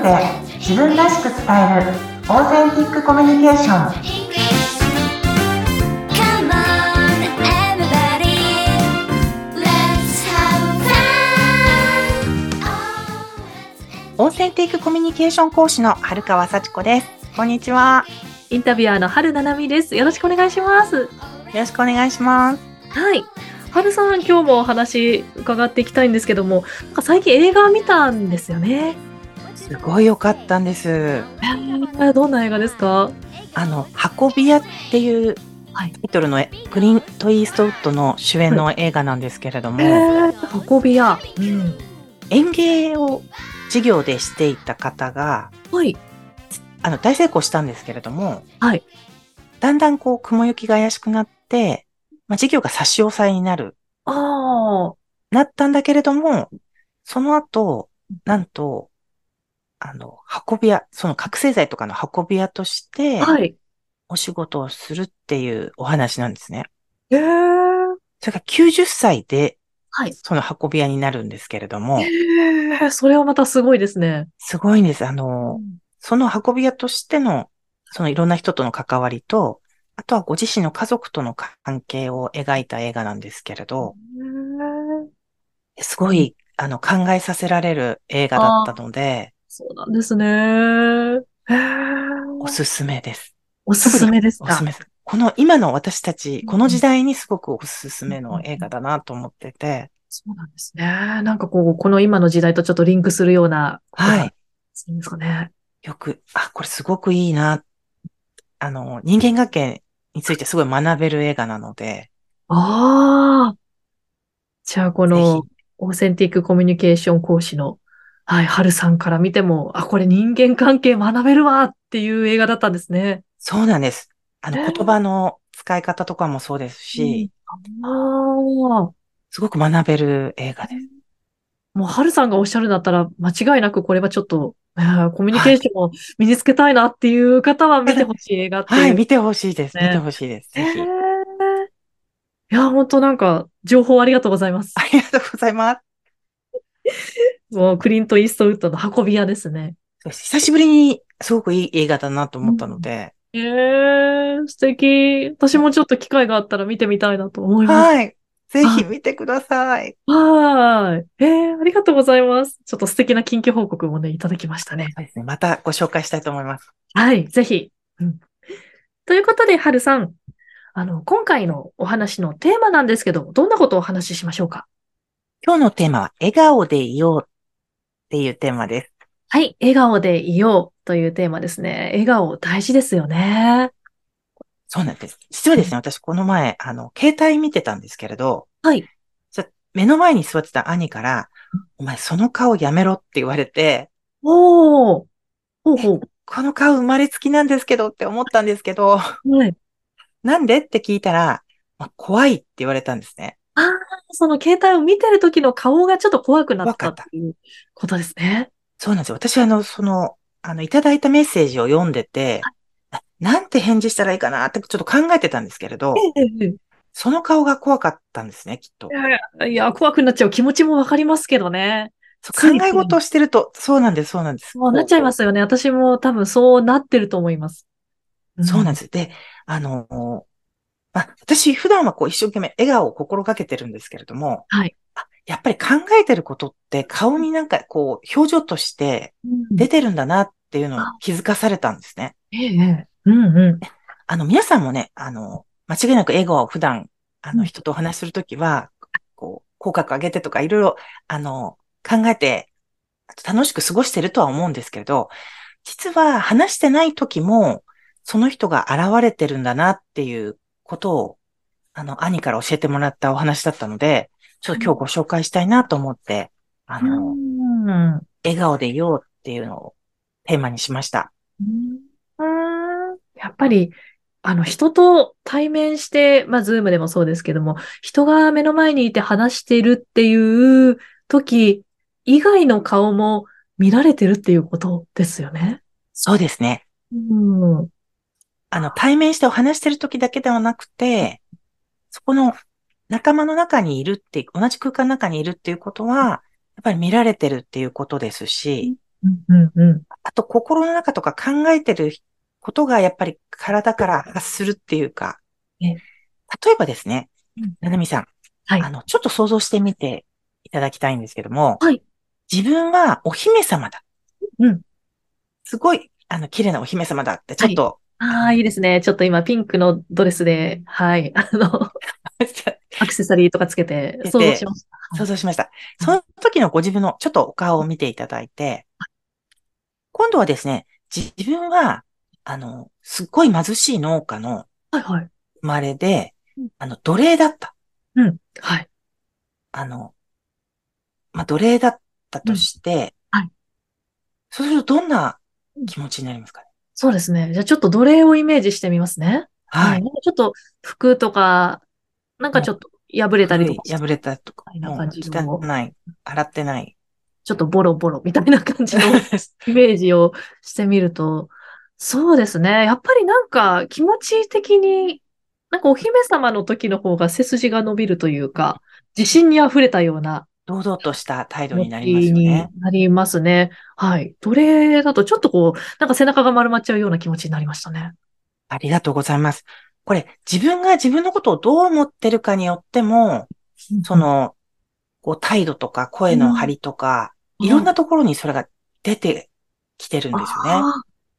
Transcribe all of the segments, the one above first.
トで自分らしく伝えるオーセンティックコミュニケーション. Oh, オーセンティックコミュニケーション講師の春川幸子ですこんにちはインタビュアーの春七海です。よろしくお願いします。よろしくお願いしますはい。春さん、今日もお話伺っていきたいんですけども、なんか最近映画見たんですよね。すごい良かったんですえーどんな映画ですか？あの運び屋っていうはいタイトルのクリント・イーストウッドの主演の映画なんですけれども、えー、運び屋。うん。園芸を授業でしていた方がはい。あの大成功したんですけれども、はい。だんだんこう雲行きが怪しくなって、まあ、授業が差し押さえになるあなったんだけれども、その後、なんと、あの、運び屋、その覚醒剤とかの運び屋としてあ。、はい。お仕事をするっていうお話なんですね。えー、それが90歳で、はい。その運び屋になるんですけれども、えー、それはまたすごいですね。すごいんです。あの、その運び屋としての、そのいろんな人との関わりと、あとはご自身の家族との関係を描いた映画なんですけれど、えーすごい、あの、考えさせられる映画だったので、そうなんですね。えー、おすすめです。おすすめですか？おすすめです。この今の私たち、この時代にすごくおすすめの映画だなと思ってて、そうなんですね。なんかこう、この今の時代とちょっとリンクするような。はい。。そうですかね。よく、あ、これすごくいいな。あの、人間関係についてすごい学べる映画なので、ああ。じゃあ、こぜのひ、オーセンティックコミュニケーション講師の、はい、春さんから見ても、あ、これ人間関係学べるわっていう映画だったんですね。そうなんです。あの、えー言葉の使い方とかもそうですし、ああ。すごく学べる映画です。もう、春さんがおっしゃるんだったら、間違いなくこれはちょっと、えーコミュニケーションを身につけたいなっていう方は見てほしい映画っていう。はい、見てほしいです。ね見てほしいです。ぜひ。えーいや、本当なんか、情報ありがとうございます。ありがとうございます。もう、クリント・イーストウッドの運び屋ですね。久しぶりにすごくいい映画だなと思ったので、えー、素敵。私もちょっと機会があったら見てみたいなと思います。はい。ぜひ見てください。はーい。えー、ありがとうございます。ちょっと素敵な近況報告もね、いただきましたね。そうですね。またご紹介したいと思います。はい、ぜひ。うん。ということで、はるさん。あの、今回のお話のテーマなんですけど、どんなことをお話ししましょうか？今日のテーマは、笑顔でいようっていうテーマです。はい、笑顔でいようというテーマですね。笑顔大事ですよね。そうなんです。実はですね、私この前、あの、携帯見てたんですけれど、はい。目の前に座ってた兄から、お前その顔やめろって言われて、おー。ほうほこの顔生まれつきなんですけどって思ったんですけど、う。はい。なんでって聞いたら、まあ、怖いって言われたんですね。ああ、その携帯を見てる時の顔がちょっと怖くなったっていうことですね。そうなんですよ。私はあの、その、あの、いただいたメッセージを読んでて、あなんて返事したらいいかなってちょっと考えてたんですけれど、その顔が怖かったんですね、きっと。いやいや、怖くなっちゃう気持ちもわかりますけどね。そう考え事をしてると、そうなんです、そうなんです。そうなっちゃいますよね。私も多分そうなってると思います。そうなんです。で、あの、まあ、私普段はこう一生懸命笑顔を心がけてるんですけれども、はい。あやっぱり考えてることって顔になんかこう表情としてうん出てるんだなっていうのを気づかされたんですね。ええええうんうん。あの、皆さんもね、あの、間違いなく笑顔を普段、あの、うん人とお話しするときは、こう、口角上げてとかいろいろ、あの、考えて、楽しく過ごしてるとは思うんですけれど、実は話してないときも、その人が現れてるんだなっていうことを、あの、兄から教えてもらったお話だったので、ちょっと今日ご紹介したいなと思って、あの、うん笑顔でいようっていうのをテーマにしました。やっぱり、あの、人と対面して、まあ、ズームでもそうですけども、人が目の前にいて話しているっていう時以外の顔も見られてるっていうことですよね。そうですね。うん。あの、対面してお話してる時だけではなくて、そこの仲間の中にいるって、同じ空間の中にいるっていうことは、やっぱり見られてるっていうことですし、うんうんうん。あと心の中とか考えてることがやっぱり体から発するっていうか、ええ。例えばですねうん、ななみさん、はい。あの、ちょっと想像してみていただきたいんですけども、はい。自分はお姫様だ。うん。すごい、あの、綺麗なお姫様だって、ちょっと、ああ、いいですね。ちょっと今ピンクのドレスで、はい。あの、アクセサリーとかつけてて想像しました。想像しました。その時のご自分のちょっとお顔を見ていただいて、今度はですね、自分は、あの、すっごい貧しい農家のはいはい。生まれでうん、あの、奴隷だった。うん。はい。あの、まあ、奴隷だったとして、うんはいそうするとどんな気持ちになりますかね？そうですね。じゃあちょっと奴隷をイメージしてみますね。はい。ちょっと服とか、なんかちょっと破れたりとか破れたとか、な感じの汚い、洗ってない。ちょっとボロボロみたいな感じの イメージをしてみると、そうですね。やっぱりなんか気持ち的に、なんかお姫様の時の方が背筋が伸びるというか、自信に溢れたような堂々とした態度気になりますね。なりますね。はい。奴隷だとちょっとこう、なんか背中が丸まっちゃうような気持ちになりましたね。ありがとうございます。これ、自分が自分のことをどう思ってるかによっても、その、こう、態度とか声の張りとか、うんいろんなところにそれが出てきてるんですよ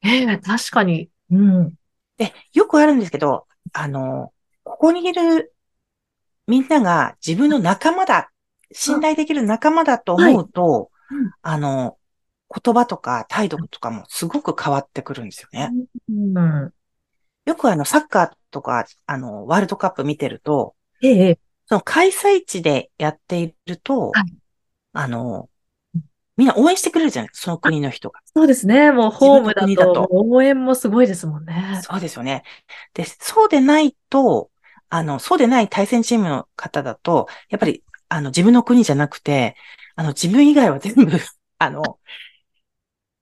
ね。ええ確かに。うん。で、よくあるんですけど、あの、ここにいるみんなが自分の仲間だ、信頼できる仲間だと思うと、うんあの、言葉とか態度とかもすごく変わってくるんですよね。うん。よくあの、サッカーとか、あの、ワールドカップ見てると、ええええその開催地でやっていると、はいあの、みんな応援してくれるじゃないその国の人が。そうですね。もうホームだとだと応援もすごいですもんね。そうですよね。で、そうでないと、あの、そうでない対戦チームの方だと、やっぱり、あの、自分の国じゃなくて、あの、自分以外は全部、あの、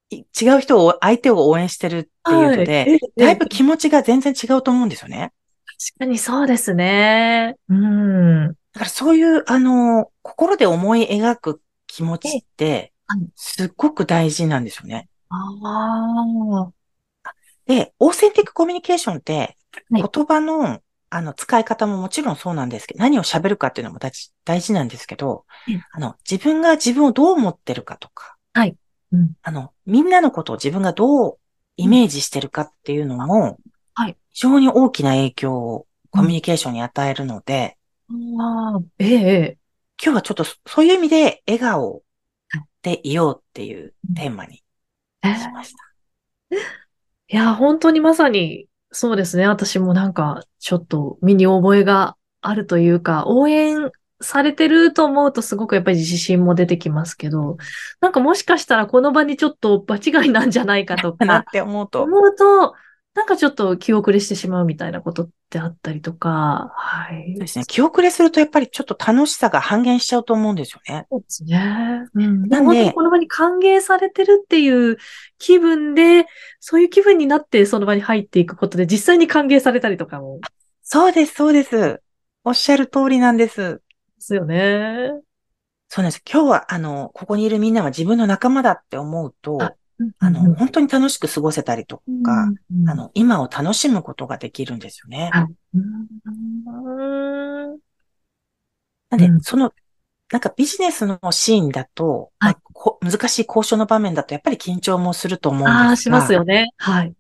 い違う人を、相手を応援してるっていうので、はいええだいぶ気持ちが全然違うと思うんですよね。確かにそうですね。うん。だからそういう、あの、心で思い描く気持ちってはい、すっごく大事なんですよね。ああ。で、オーセンティックコミュニケーションって、はい言葉の、あの、使い方ももちろんそうなんですけど、何を喋るかっていうのも大事大事なんですけどうん、あの、自分が自分をどう思ってるかとか、うん。あの、みんなのことを自分がどうイメージしてるかっていうのも、はい。非常に大きな影響をコミュニケーションに与えるので、ああ、ええええ。今日はちょっとそそういう意味で笑顔でいようっていうテーマにええしました。いや、本当にまさに、そうですね。私もなんか、ちょっと身に覚えがあるというか、応援されてると思うとすごくやっぱり自信も出てきますけど、なんかもしかしたらこの場にちょっと場違いなんじゃないかとなっか、て思うと、思うと、なんかちょっと気遅れしてしまうみたいなことってあったりとか、はい。そうですね。気遅れするとやっぱりちょっと楽しさが半減しちゃうと思うんですよね。そうですね。うん。でなんでも本当にこの場に歓迎されてるっていう気分で、そういう気分になってその場に入っていくことで実際に歓迎されたりとかもそうです、そうです。おっしゃる通りなんです。ですよね。そうなんです。今日は、あの、ここにいるみんなは自分の仲間だって思うと、ああの、本当に楽しく過ごせたりとか、うん。あ、の、今を楽しむことができるんですよね。なん。でう、ん。その、なんかビジネスのシーンだと、はい。まあこ難しい交渉の場面だとやっぱり緊張もすると思うんですが、ああ、しますよね。はい。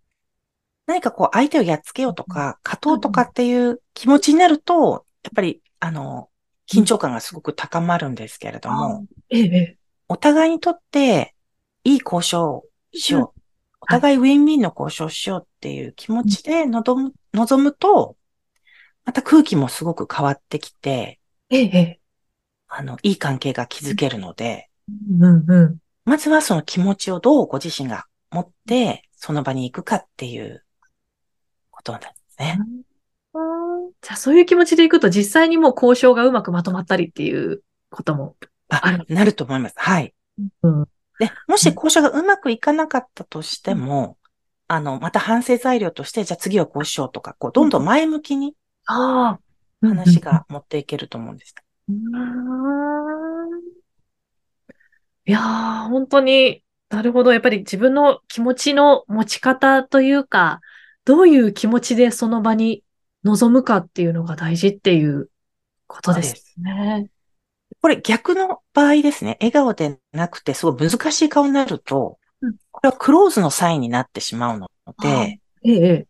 何かこう相手をやっつけようとか、勝とうとかっていう気持ちになると、やっぱり、あの、緊張感がすごく高まるんですけれども、ええ、ええ。お互いにとっていい交渉をしよう。お互いウィンウィンの交渉をしようっていう気持ちで望む、望むと、また空気もすごく変わってきて、ええ、ええ。あの、いい関係が築けるので、うん、うん。まずはその気持ちをどうご自身が持って、その場に行くかっていうことなんですね。じゃあそういう気持ちでいくと実際にもう交渉がうまくまとまったりっていうことも。あある、なると思います。はい。うん。で、もし交渉がうまくいかなかったとしても、あの、また反省材料として、じゃあ次はこうしようとか、こう、どんどん前向きにああ。話が持っていけると思うんです。うん。いやー、本当に、なるほど。やっぱり自分の気持ちの持ち方というか、どういう気持ちでその場に臨むかっていうのが大事っていうことですね。これ逆の場合ですね。笑顔でなくてすごい難しい顔になるとうん、これはクローズのサインになってしまうのあで、ええ、ええ。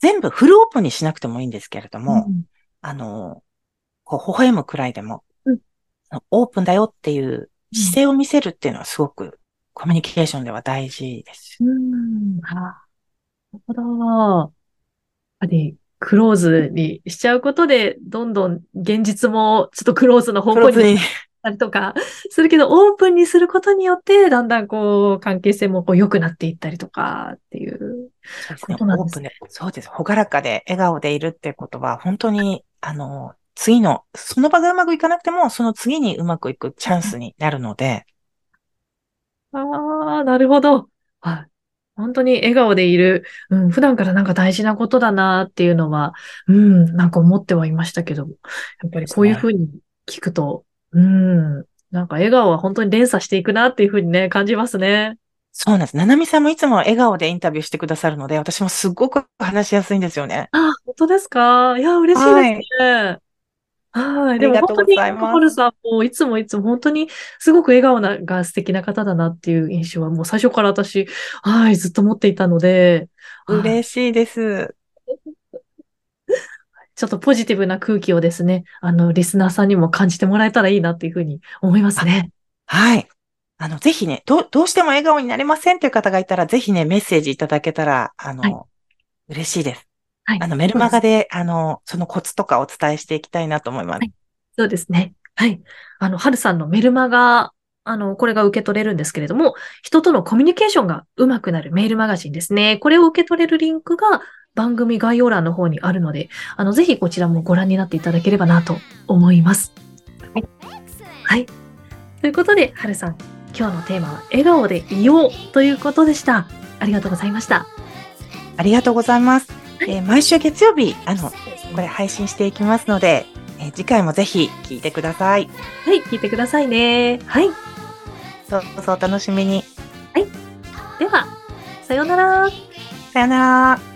全部フルオープンにしなくてもいいんですけれども、うんあの、こう、微笑むくらいでも、うんオープンだよっていう姿勢を見せるっていうのはすごくコミュニケーションでは大事です。うん。あなるほど。やっぱり、クローズにしちゃうことで、どんどん現実もちょっとクローズの方向にたりとかするけど、オープンにすることによって、だんだんこう、関係性もこう良くなっていったりとかっていう。ことなんですオープンで、そうです。ほがらかで笑顔でいるってことは、本当に、あの、次の、その場がうまくいかなくても、その次にうまくいくチャンスになるので、ああ、なるほど。はい。本当に笑顔でいる、うん、普段からなんか大事なことだなっていうのは、うん、なんか思ってはいましたけども、やっぱりこういうふうに聞くと、うん、なんか笑顔は本当に連鎖していくなっていうふうにね、感じますね。そうなんです。ななみさんもいつも笑顔でインタビューしてくださるので、私もすっごく話しやすいんですよね。あ、本当ですか？いや、嬉しいですね。はい。でもありがと本当に、うございますカホルさんもいつもいつも本当にすごく笑顔なが素敵な方だなっていう印象はもう最初から私、はい、ずっと持っていたので、はい嬉しいです。ちょっとポジティブな空気をですね、あの、リスナーさんにも感じてもらえたらいいなっていうふうに思いますね。はい。あの、ぜひね、どう、どうしても笑顔になれませんっていう方がいたら、ぜひね、メッセージいただけたら、あの、はい嬉しいです。はい。あの、メルマガで、あの、そのコツとかお伝えしていきたいなと思います。はいそうですね。はい。あの、はるさんのメルマガ、あの、これが受け取れるんですけれども、人とのコミュニケーションが上手くなるメールマガジンですね。これを受け取れるリンクが番組概要欄の方にあるので、あの、ぜひこちらもご覧になっていただければなと思います。はい。ということで、はるさん、今日のテーマは笑顔でいようということでした。ありがとうございました。ありがとうございます。はいえー毎週月曜日、あの、これ配信していきますので、えー次回もぜひ聞いてください。はい、聞いてくださいね。はい。どうぞお楽しみに。では、さようなら。さよなら。